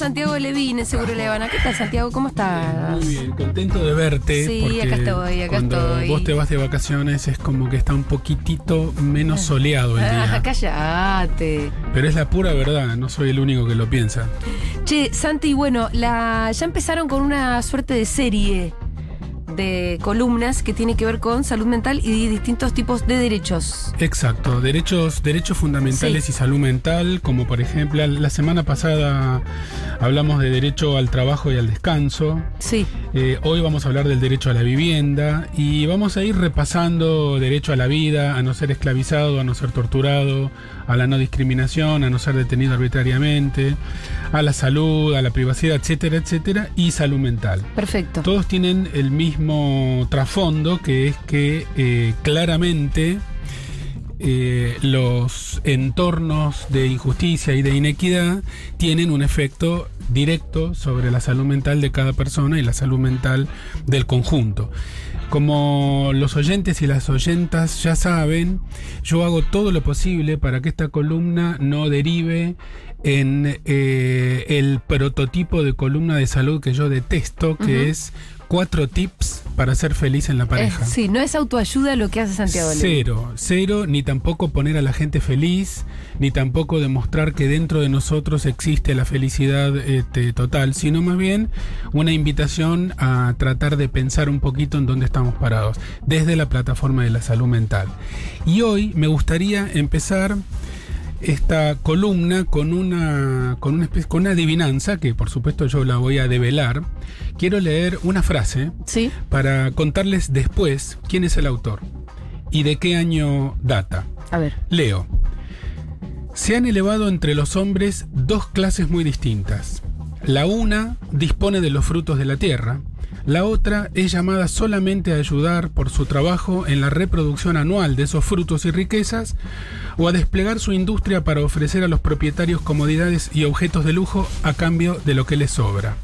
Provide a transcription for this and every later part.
Santiago Levine, seguro le van a. ¿Qué tal, Santiago? ¿Cómo estás? Muy bien, contento de verte. Sí, porque acá estoy, acá cuando estoy. vos te vas de vacaciones es como que está un poquitito menos soleado el día. Ah, cállate. Pero es la pura verdad, no soy el único que lo piensa. Che, Santi, bueno, la, ya empezaron con una suerte de serie de columnas que tiene que ver con salud mental y distintos tipos de derechos. Exacto, derechos, derechos fundamentales Sí. y salud mental, como por ejemplo la semana pasada hablamos de derecho al trabajo y al descanso. Sí. Eh, hoy vamos a hablar del derecho a la vivienda y vamos a ir repasando derecho a la vida, a no ser esclavizado, a no ser torturado, a la no discriminación, a no ser detenido arbitrariamente, a la salud, a la privacidad, etcétera, etcétera, y salud mental. Perfecto. Todos tienen el mismo trasfondo, que es que eh, claramente eh, los entornos de injusticia y de inequidad tienen un efecto directo sobre la salud mental de cada persona y la salud mental del conjunto. Como los oyentes y las oyentas ya saben, yo hago todo lo posible para que esta columna no derive en eh, el prototipo de columna de salud que yo detesto, que es cuatro tips para ser feliz en la pareja. Eh, sí, no es autoayuda lo que hace Santiago Levine. Cero, cero, ni tampoco poner a la gente feliz, ni tampoco demostrar que dentro de nosotros existe la felicidad este, total, sino más bien una invitación a tratar de pensar un poquito en dónde estamos parados, desde la plataforma de la salud mental. Y hoy me gustaría empezar esta columna con una, con una, especie- con una adivinanza, que por supuesto yo la voy a develar. Quiero leer una frase Sí. para contarles después quién es el autor y de qué año data. A ver. Leo. Se han elevado entre los hombres dos clases muy distintas. La una dispone de los frutos de la tierra, la otra es llamada solamente a ayudar por su trabajo en la reproducción anual de esos frutos y riquezas o a desplegar su industria para ofrecer a los propietarios comodidades y objetos de lujo a cambio de lo que les sobra.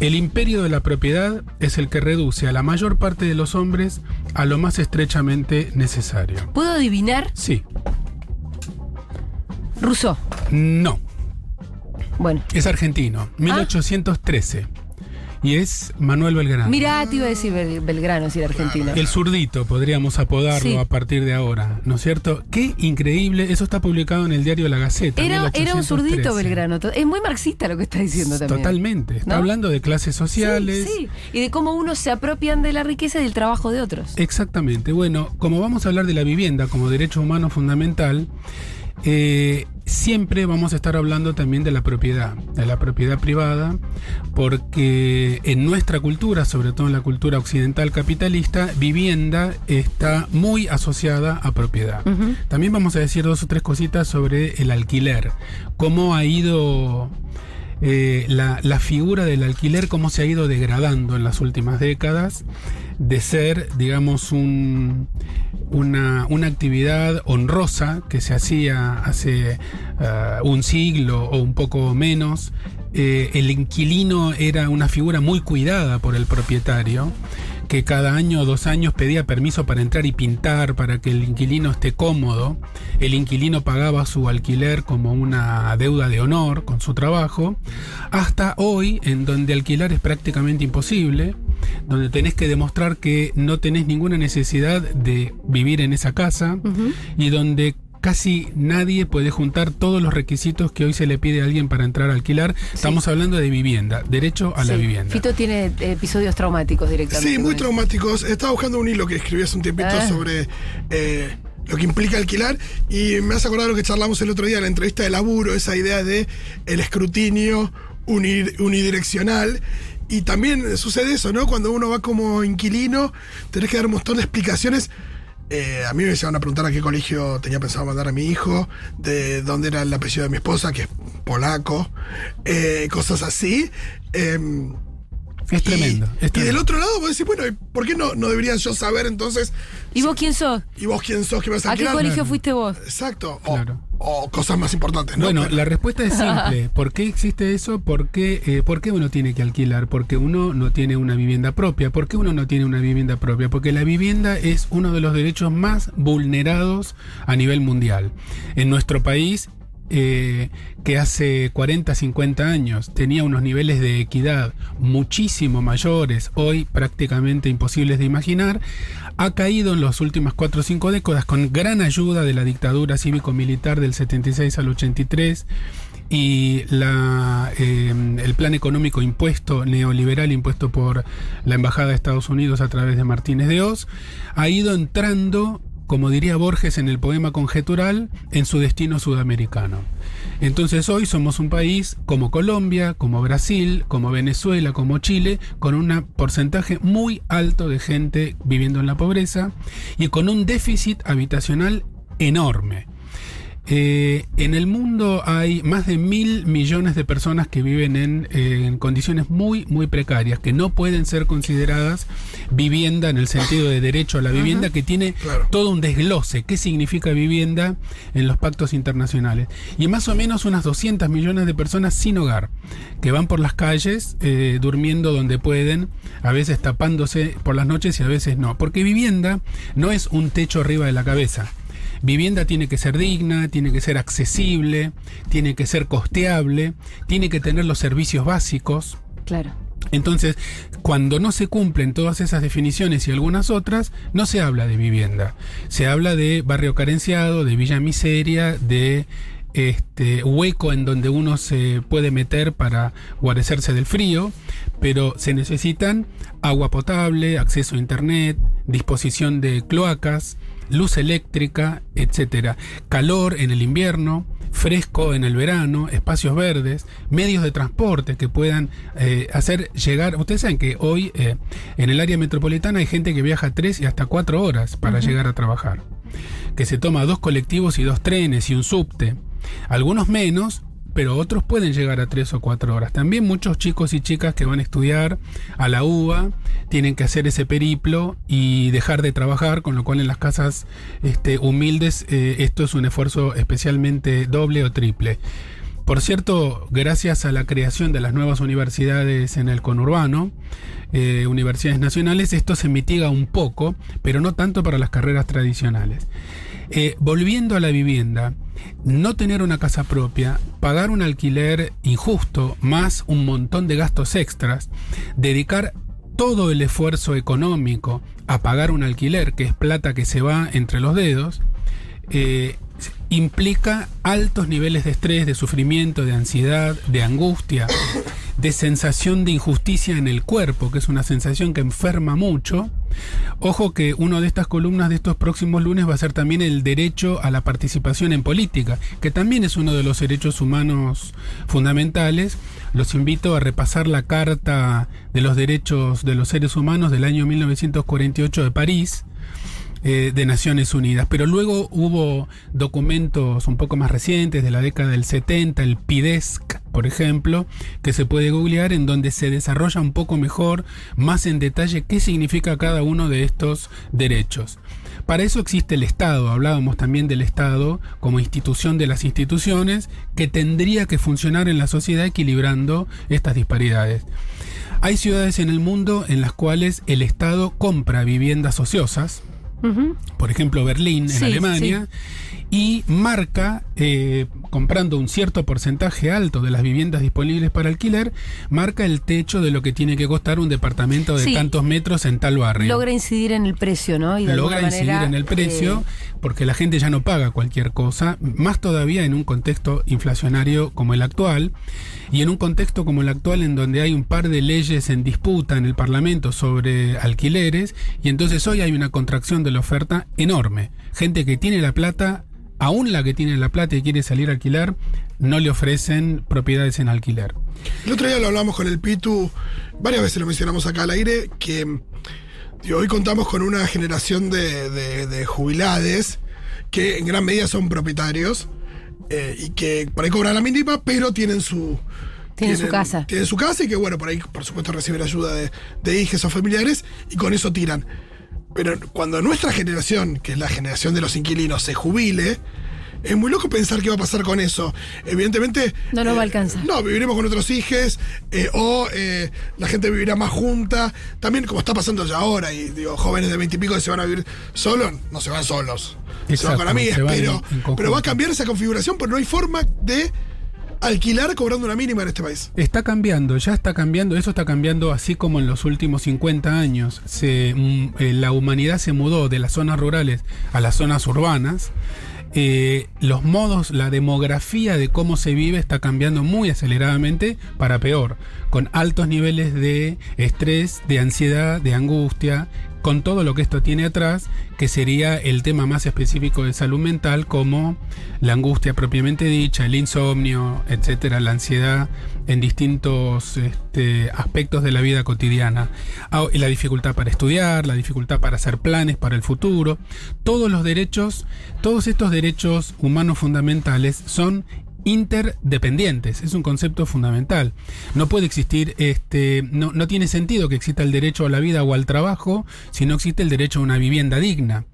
El imperio de la propiedad es el que reduce a la mayor parte de los hombres a lo más estrechamente necesario. ¿Puedo adivinar? Sí, Rousseau. no, Bueno. es argentino, 1813. Y es Manuel Belgrano. Mirá, te iba a decir Bel- Belgrano, si era argentino. El zurdito, podríamos apodarlo Sí. a partir de ahora, ¿no es cierto? Qué increíble, eso está publicado en el diario La Gaceta. Era, era un 1813. zurdito Belgrano. Es muy marxista lo que está diciendo también. Totalmente, está ¿No? hablando de clases Sí, sociales. sí. Y de cómo unos se apropian de la riqueza y del trabajo de otros. Exactamente. Bueno, como vamos a hablar de la vivienda como derecho humano fundamental, eh, siempre vamos a estar hablando también de la propiedad, de la propiedad privada, porque en nuestra cultura, sobre todo en la cultura occidental capitalista, vivienda está muy asociada a propiedad. También vamos a decir dos o tres cositas sobre el alquiler, cómo ha ido eh, la, la figura del alquiler, cómo se ha ido degradando en las últimas décadas, de ser, digamos, un, una, una actividad honrosa que se hacía hace ah, un siglo o un poco menos. Eh, el inquilino era una figura muy cuidada por el propietario que cada año o dos años pedía permiso para entrar y pintar, para que el inquilino esté cómodo. El inquilino pagaba su alquiler como una deuda de honor con su trabajo, hasta hoy en donde alquilar es prácticamente imposible, donde tenés que demostrar que no tenés ninguna necesidad de vivir en esa casa y donde casi nadie puede juntar todos los requisitos que hoy se le pide a alguien para entrar a alquilar. Estamos hablando de vivienda, derecho a la vivienda. Fito tiene episodios traumáticos directamente. Sí, muy traumáticos. Estaba buscando un hilo que escribí hace un tiempito Ah. sobre eh, lo que implica alquilar y me has acordado lo que charlamos el otro día en la entrevista de laburo, esa idea de el escrutinio uni- unidireccional. Y también sucede eso, ¿no? Cuando uno va como inquilino, tenés que dar un montón de explicaciones. Eh, a mí me iban a preguntar a qué colegio tenía pensado mandar a mi hijo, de dónde era el apellido de mi esposa, que es polaco, eh, cosas así. Em, Es tremendo. y, del otro lado vos decís, bueno, ¿y ¿por qué no, no debería yo saber entonces? ¿Y vos quién sos? ¿Y vos quién sos que vas a ¿A qué colegio fuiste vos? Exacto. Claro. O cosas más importantes, ¿no? Bueno, Pero- la respuesta es simple. ¿Por qué existe eso? ¿Por qué, eh, ¿Por qué uno tiene que alquilar? Porque uno no tiene una vivienda propia. ¿Por qué uno no tiene una vivienda propia? Porque la vivienda es uno de los derechos más vulnerados a nivel mundial. En nuestro país eh, que hace 40, 50 años tenía unos niveles de equidad muchísimo mayores, hoy prácticamente imposibles de imaginar, ha caído en las últimas 4 o 5 décadas con gran ayuda de la dictadura cívico-militar del 76 al 83 y eh, el plan económico impuesto, neoliberal impuesto por la Embajada de Estados Unidos a través de Martínez de Oz, ha ido entrando como diría Borges en el poema conjetural, en su destino sudamericano. Entonces hoy somos un país como Colombia, como Brasil, como Venezuela, como Chile, con un porcentaje muy alto de gente viviendo en la pobreza y con un déficit habitacional enorme. Eh, en el mundo hay más de mil millones de personas que viven en, eh, en, condiciones muy, muy precarias, que no pueden ser consideradas vivienda en el sentido de derecho a la vivienda, que tiene claro. todo un desglose. ¿Qué significa vivienda en los pactos internacionales? Y más o menos unas 200 millones de personas sin hogar, que van por las calles eh, durmiendo donde pueden, a veces tapándose por las noches y a veces no. Porque vivienda no es un techo arriba de la cabeza. Vivienda tiene que ser digna, tiene que ser accesible, tiene que ser costeable, tiene que tener los servicios básicos. Claro. Entonces, cuando no se cumplen todas esas definiciones y algunas otras, no se habla de vivienda. Se habla de barrio carenciado, de villa miseria, de este hueco en donde uno se puede meter para guarecerse del frío, pero se necesitan agua potable, acceso a internet, disposición de cloacas, luz eléctrica, etcétera, calor en el invierno, fresco en el verano, espacios verdes, medios de transporte que puedan eh, hacer llegar. Ustedes saben que hoy eh, en el área metropolitana hay gente que viaja tres y hasta cuatro horas para uh -huh. llegar a trabajar, que se toma dos colectivos y dos trenes y un subte. Algunos menos, pero otros pueden llegar a tres o cuatro horas. También muchos chicos y chicas que van a estudiar a la UBA tienen que hacer ese periplo y dejar de trabajar, con lo cual en las casas este, humildes eh, esto es un esfuerzo especialmente doble o triple. Por cierto, gracias a la creación de las nuevas universidades en el conurbano, eh, universidades nacionales, esto se mitiga un poco, pero no tanto para las carreras tradicionales. Eh, volviendo a la vivienda, no tener una casa propia, pagar un alquiler injusto, más un montón de gastos extras, dedicar todo el esfuerzo económico a pagar un alquiler, que es plata que se va entre los dedos, eh, implica altos niveles de estrés, de sufrimiento, de ansiedad, de angustia, de sensación de injusticia en el cuerpo, que es una sensación que enferma mucho. Ojo que una de estas columnas de estos próximos lunes va a ser también el derecho a la participación en política, que también es uno de los derechos humanos fundamentales. Los invito a repasar la Carta de los Derechos de los Seres Humanos del año 1948 de París, eh, de Naciones Unidas. Pero luego hubo documentos un poco más recientes de la década del 70, el PIDESC, por ejemplo, que se puede googlear en donde se desarrolla un poco mejor, más en detalle, qué significa cada uno de estos derechos. Para eso existe el Estado, hablábamos también del Estado como institución de las instituciones que tendría que funcionar en la sociedad equilibrando estas disparidades. Hay ciudades en el mundo en las cuales el Estado compra viviendas ociosas, Uh -huh. por ejemplo Berlín en Sí, Alemania, y marca, eh, comprando un cierto porcentaje alto de las viviendas disponibles para alquiler, marca el techo de lo que tiene que costar un departamento de Sí. tantos metros en tal barrio. Logra incidir en el precio, ¿no? Y de Logra incidir manera, en el precio eh, porque la gente ya no paga cualquier cosa, más todavía en un contexto inflacionario como el actual y en un contexto como el actual en donde hay un par de leyes en disputa en el Parlamento sobre alquileres y entonces hoy hay una contracción de la oferta enorme. Gente que tiene la plata, aún la que tiene la plata y quiere salir a alquilar, no le ofrecen propiedades en alquiler. El otro día lo hablamos con el Pitu, varias veces lo mencionamos acá al aire, que digo, hoy contamos con una generación de, de- de jubilades que en gran medida son propietarios eh, y que por ahí cobran la mínima, pero tienen su. Tienen su casa. Tienen su casa y que, bueno, por ahí, por supuesto, reciben ayuda de, de hijos o familiares y con eso tiran. Pero cuando nuestra generación, que es la generación de los inquilinos, se jubile, es muy loco pensar qué va a pasar con eso. Evidentemente. No nos va a eh, alcanzar. No, viviremos con otros hijos, eh, o eh, la gente vivirá más junta. También, como está pasando ya ahora, y digo, jóvenes de veintipico que se van a vivir solos, no se van solos. se van con Exacto, amigas, se van pero, en conjunto. pero va a cambiar esa configuración, porque no hay forma de alquilar cobrando una mínima en este país. Está cambiando, ya está cambiando, eso está cambiando así como en los últimos 50 años mm, eh, la humanidad se mudó de las zonas rurales a las zonas urbanas. eh, los modos, la demografía de cómo se vive está cambiando muy aceleradamente para peor, con altos niveles de estrés, de ansiedad, de angustia, con todo lo que esto tiene atrás, que sería el tema más específico de salud mental, como la angustia propiamente dicha, el insomnio, etcétera, la ansiedad en distintos este, aspectos de la vida cotidiana, Ah, la dificultad para estudiar, la dificultad para hacer planes para el futuro, todos los derechos, todos estos derechos humanos fundamentales son interdependientes, es un concepto fundamental. No puede existir, este, no, no tiene sentido que exista el derecho a la vida o al trabajo si no existe el derecho a una vivienda digna.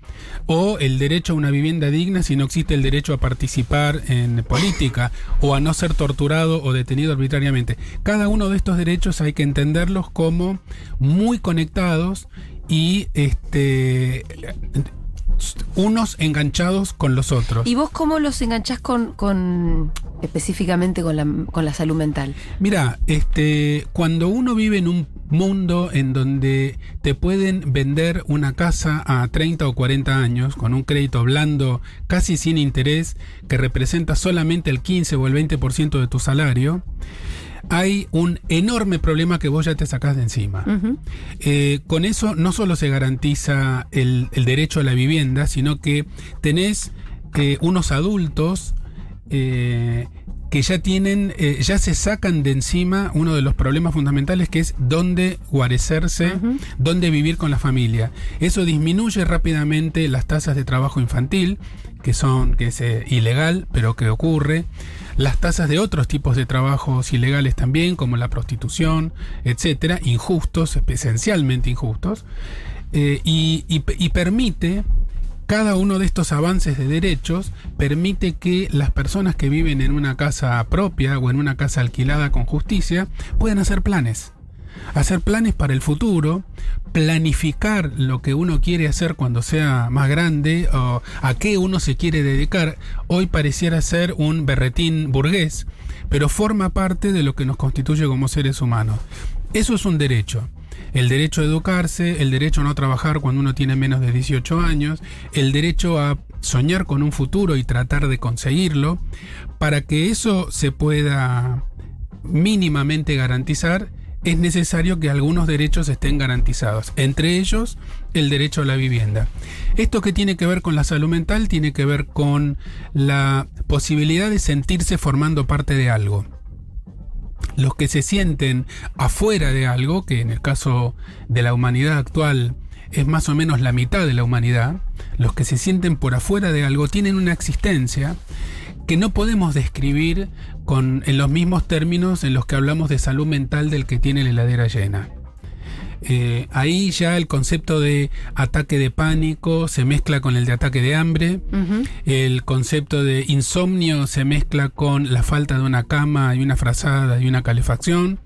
O el derecho a una vivienda digna si no existe el derecho a participar en política o a no ser torturado o detenido arbitrariamente. Cada uno de estos derechos hay que entenderlos como muy conectados y este unos enganchados con los otros. ¿Y vos cómo los enganchás con, con específicamente con la, con la salud mental? Mira, este, cuando uno vive en un mundo en donde te pueden vender una casa a 30 o 40 años con un crédito blando casi sin interés que representa solamente el 15 o el 20% de tu salario, hay un enorme problema que vos ya te sacás de encima. Eh, con eso no solo se garantiza el, el derecho a la vivienda, sino que tenés eh, unos adultos eh, que ya tienen, ya se sacan de encima uno de los problemas fundamentales que es dónde guarecerse, dónde vivir con la familia. Eso disminuye rápidamente las tasas de trabajo infantil, que son, que es eh, ilegal, pero que ocurre. Las tasas de otros tipos de trabajos ilegales también, como la prostitución, etcétera, injustos, esencialmente injustos, eh, y, y- y permite cada uno de estos avances de derechos permite que las personas que viven en una casa propia o en una casa alquilada con justicia puedan hacer planes. Hacer planes para el futuro, planificar lo que uno quiere hacer cuando sea más grande o a qué uno se quiere dedicar. Hoy pareciera ser un berretín burgués, pero forma parte de lo que nos constituye como seres humanos. Eso es un derecho. El derecho a educarse, el derecho a no trabajar cuando uno tiene menos de 18 años, el derecho a soñar con un futuro y tratar de conseguirlo, para que eso se pueda mínimamente garantizar, es necesario que algunos derechos estén garantizados, entre ellos el derecho a la vivienda. Esto que tiene que ver con la salud mental tiene que ver con la posibilidad de sentirse formando parte de algo los que se sienten afuera de algo, que en el caso de la humanidad actual es más o menos la mitad de la humanidad, los que se sienten por afuera de algo tienen una existencia que no podemos describir con, en los mismos términos en los que hablamos de salud mental del que tiene la heladera llena. Eh, ahí ya el concepto de ataque de pánico se mezcla con el de ataque de hambre, el concepto de insomnio se mezcla con la falta de una cama y una frazada y una calefacción.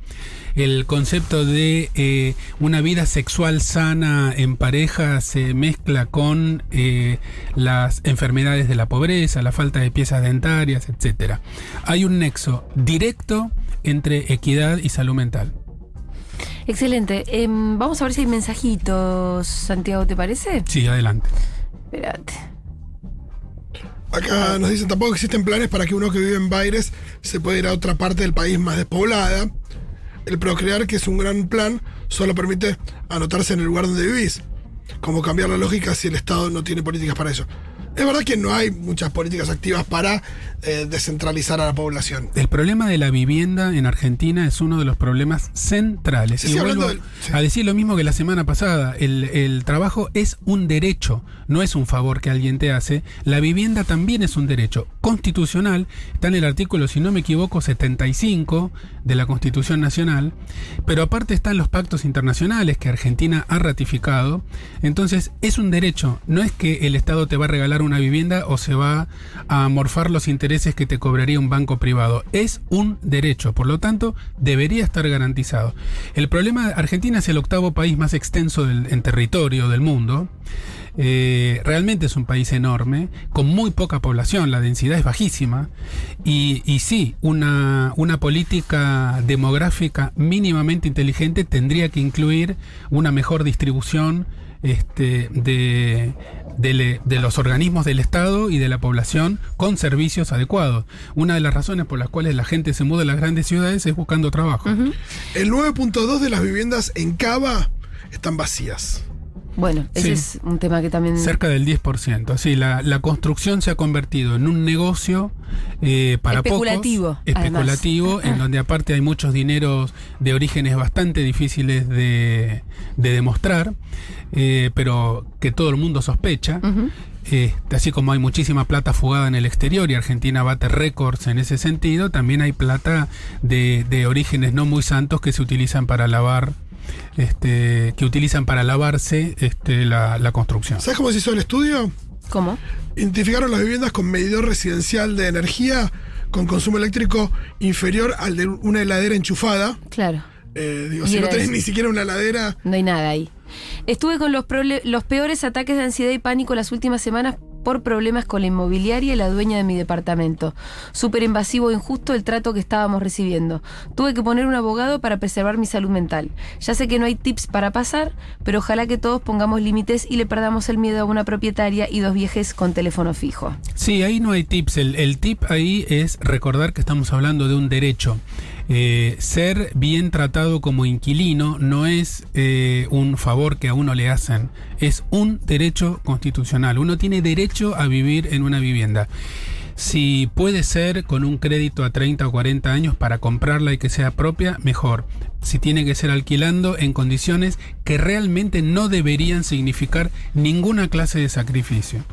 El concepto de eh, una vida sexual sana en pareja se mezcla con eh, las enfermedades de la pobreza, la falta de piezas dentarias, etc. Hay un nexo directo entre equidad y salud mental. Excelente. Em, vamos a ver si hay mensajitos, Santiago, ¿te parece? Sí, adelante. Espérate. Acá nos dicen tampoco existen planes para que uno que vive en Baires se pueda ir a otra parte del país más despoblada. El procrear, que es un gran plan, solo permite anotarse en el lugar donde vivís. Como cambiar la lógica si el Estado no tiene políticas para eso. Es verdad que no hay muchas políticas activas para eh, descentralizar a la población. El problema de la vivienda en Argentina es uno de los problemas centrales. Sí, y sí, vuelvo hablando del- sí. a decir lo mismo que la semana pasada. El, el trabajo es un derecho, no es un favor que alguien te hace. La vivienda también es un derecho constitucional. Está en el artículo, si no me equivoco, 75 de la Constitución Nacional. Pero aparte están los pactos internacionales que Argentina ha ratificado. Entonces es un derecho. No es que el Estado te va a regalar una una vivienda o se va a amorfar los intereses que te cobraría un banco privado. Es un derecho, por lo tanto, debería estar garantizado. El problema, Argentina es el octavo país más extenso en territorio del mundo. Eh, realmente es un país enorme, con muy poca población, la densidad es bajísima. Y, y sí, una, una política demográfica mínimamente inteligente tendría que incluir una mejor distribución este, de, de le- de los organismos del Estado y de la población con servicios adecuados. Una de las razones por las cuales la gente se muda a las grandes ciudades es buscando trabajo. El 9.2 de las viviendas en Cava están vacías. Bueno, ese Sí. es un tema que también. Cerca del 10%. Sí, la, la construcción se ha convertido en un negocio eh, para Especulativo, pocos, especulativo, en donde aparte hay muchos dineros de orígenes bastante difíciles de, de demostrar, eh, pero que todo el mundo sospecha. Eh, así como hay muchísima plata fugada en el exterior y Argentina bate récords en ese sentido, también hay plata de, de orígenes no muy santos que se utilizan para lavar, este, que utilizan para lavarse este, la, la construcción. ¿Sabes cómo se hizo el estudio? ¿Cómo? Identificaron las viviendas con medidor residencial de energía con consumo eléctrico inferior al de una heladera enchufada. Claro. Eh, digo, si no tenés eso. ni siquiera una heladera. No hay nada ahí. Estuve con los, los peores ataques de ansiedad y pánico las últimas semanas por problemas con la inmobiliaria y la dueña de mi departamento. Súper invasivo e injusto el trato que estábamos recibiendo. Tuve que poner un abogado para preservar mi salud mental. Ya sé que no hay tips para pasar, pero ojalá que todos pongamos límites y le perdamos el miedo a una propietaria y dos viejes con teléfono fijo. Sí, ahí no hay tips. El, el tip ahí es recordar que estamos hablando de un derecho. Eh, ser bien tratado como inquilino no es eh, un favor que a uno le hacen, es un derecho constitucional. Uno tiene derecho a vivir en una vivienda. Si puede ser con un crédito a 30 o 40 años para comprarla y que sea propia, mejor. Si tiene que ser alquilando en condiciones que realmente no deberían significar ninguna clase de sacrificio.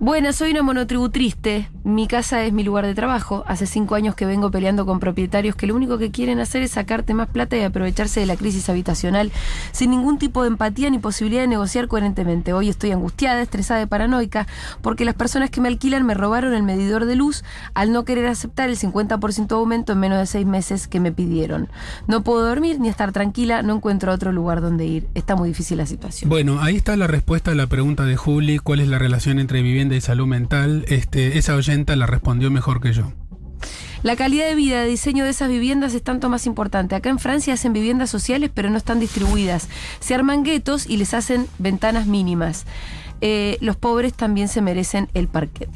Buenas, soy una monotribu triste. Mi casa es mi lugar de trabajo. Hace cinco años que vengo peleando con propietarios que lo único que quieren hacer es sacarte más plata y aprovecharse de la crisis habitacional sin ningún tipo de empatía ni posibilidad de negociar coherentemente. Hoy estoy angustiada, estresada y paranoica porque las personas que me alquilan me robaron el medidor de luz al no querer aceptar el 50% de aumento en menos de seis meses que me pidieron. No puedo dormir ni estar tranquila, no encuentro otro lugar donde ir. Está muy difícil la situación. Bueno, ahí está la respuesta a la pregunta de Juli, ¿cuál es la relación entre vivienda y salud mental? Este, esa oyenta la respondió mejor que yo. La calidad de vida, de diseño de esas viviendas es tanto más importante. Acá en Francia hacen viviendas sociales, pero no están distribuidas. Se arman guetos y les hacen ventanas mínimas. Eh, los pobres también se merecen el parquet.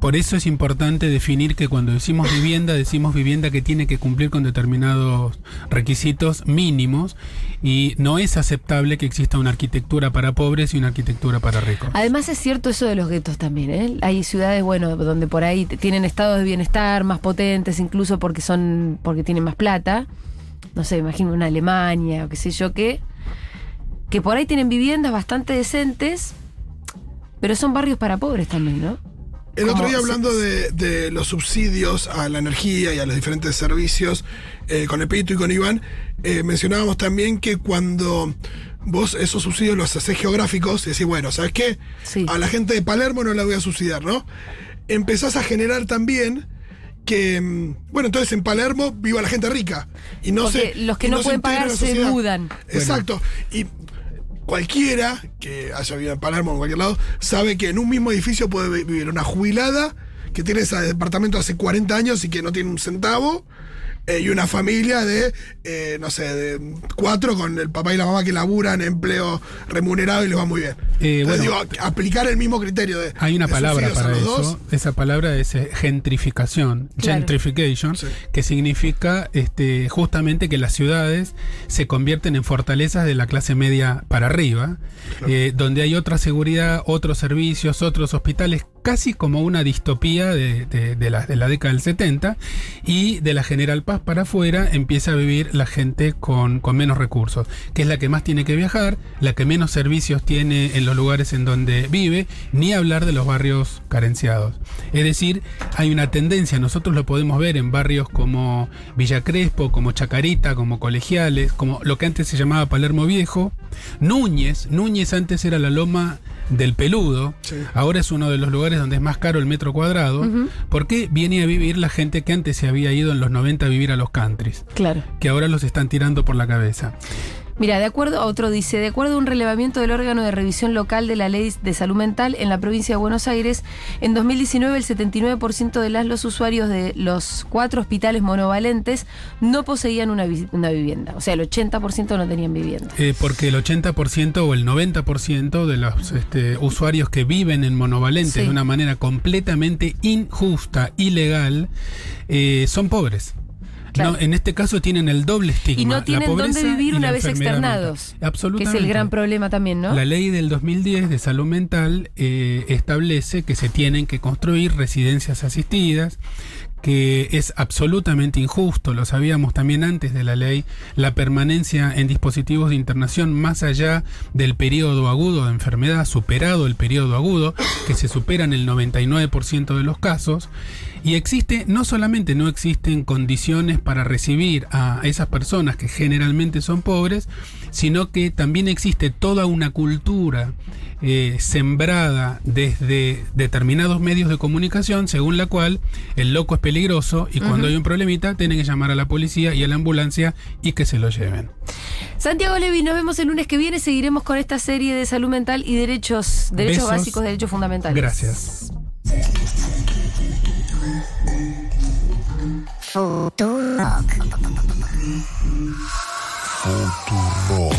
Por eso es importante definir que cuando decimos vivienda, decimos vivienda que tiene que cumplir con determinados requisitos mínimos y no es aceptable que exista una arquitectura para pobres y una arquitectura para ricos. Además es cierto eso de los guetos también. ¿eh? Hay ciudades, bueno, donde por ahí tienen estados de bienestar más potentes, incluso porque son, porque tienen más plata. No sé, imagino una Alemania o qué sé yo qué. Que por ahí tienen viviendas bastante decentes, pero son barrios para pobres también, ¿no? El otro día hablando de, de los subsidios a la energía y a los diferentes servicios, eh, con el Peito y con Iván, eh, mencionábamos también que cuando vos esos subsidios los haces geográficos y decís, bueno, ¿sabes qué? Sí. A la gente de Palermo no la voy a subsidiar, ¿no? Empezás a generar también que, mm, bueno, entonces en Palermo viva la gente rica. Y no Porque se, los que y no pueden pagar se mudan. Exacto. Y cualquiera que haya vivido en Palermo o en cualquier lado sabe que en un mismo edificio puede vi- vivir una jubilada que tiene ese departamento hace 40 años y que no tiene un centavo. Eh, y una familia de, eh, no sé, de cuatro con el papá y la mamá que laburan empleo remunerado y les va muy bien. Eh, Entonces, bueno. digo, aplicar el mismo criterio de. Hay una de palabra para eso. dos. Esa palabra es gentrificación, Claro. gentrification, Sí. que significa este, justamente que las ciudades se convierten en fortalezas de la clase media para arriba, eh, donde hay otra seguridad, otros servicios, otros hospitales, casi como una distopía de, de- la, de la década del 70, y de la General Paz para afuera empieza a vivir la gente con, con menos recursos, que es la que más tiene que viajar, la que menos servicios tiene en los lugares en donde vive, ni hablar de los barrios carenciados. Es decir, hay una tendencia, nosotros lo podemos ver en barrios como Villa Crespo, como Chacarita, como Colegiales, como lo que antes se llamaba Palermo Viejo, Núñez, Núñez antes era la loma del peludo. Sí. Ahora es uno de los lugares donde es más caro el metro cuadrado. Porque viene a vivir la gente que antes se había ido en los 90 a vivir a los countries, Claro. que ahora los están tirando por la cabeza. Mira, de acuerdo, otro dice, de acuerdo a un relevamiento del órgano de revisión local de la ley de salud mental en la provincia de Buenos Aires, en 2019 el 79% de las los usuarios de los cuatro hospitales monovalentes no poseían una, una vivienda. O sea, el 80% no tenían vivienda. Eh, porque el 80% o el 90% de los este, usuarios que viven en monovalentes Sí. de una manera completamente injusta, ilegal, eh, son pobres. Claro. No, en este caso tienen el doble estigma. Y no tienen dónde vivir una vez externados. mental. Que Absolutamente. es el gran problema también, ¿no? La ley del 2010 de salud mental eh, establece que se tienen que construir residencias asistidas, que es absolutamente injusto, lo sabíamos también antes de la ley, la permanencia en dispositivos de internación más allá del periodo agudo de enfermedad, superado el periodo agudo, que se supera en el 99% de los casos, y existe, no solamente no existen condiciones para recibir a esas personas que generalmente son pobres, sino que también existe toda una cultura eh, sembrada desde determinados medios de comunicación, según la cual el loco es peligroso y cuando hay un problemita tienen que llamar a la policía y a la ambulancia y que se lo lleven. Santiago Levi, nos vemos el lunes que viene. Seguiremos con esta serie de salud mental y derechos, derechos básicos, derechos fundamentales. Gracias. Futurock. Futurock.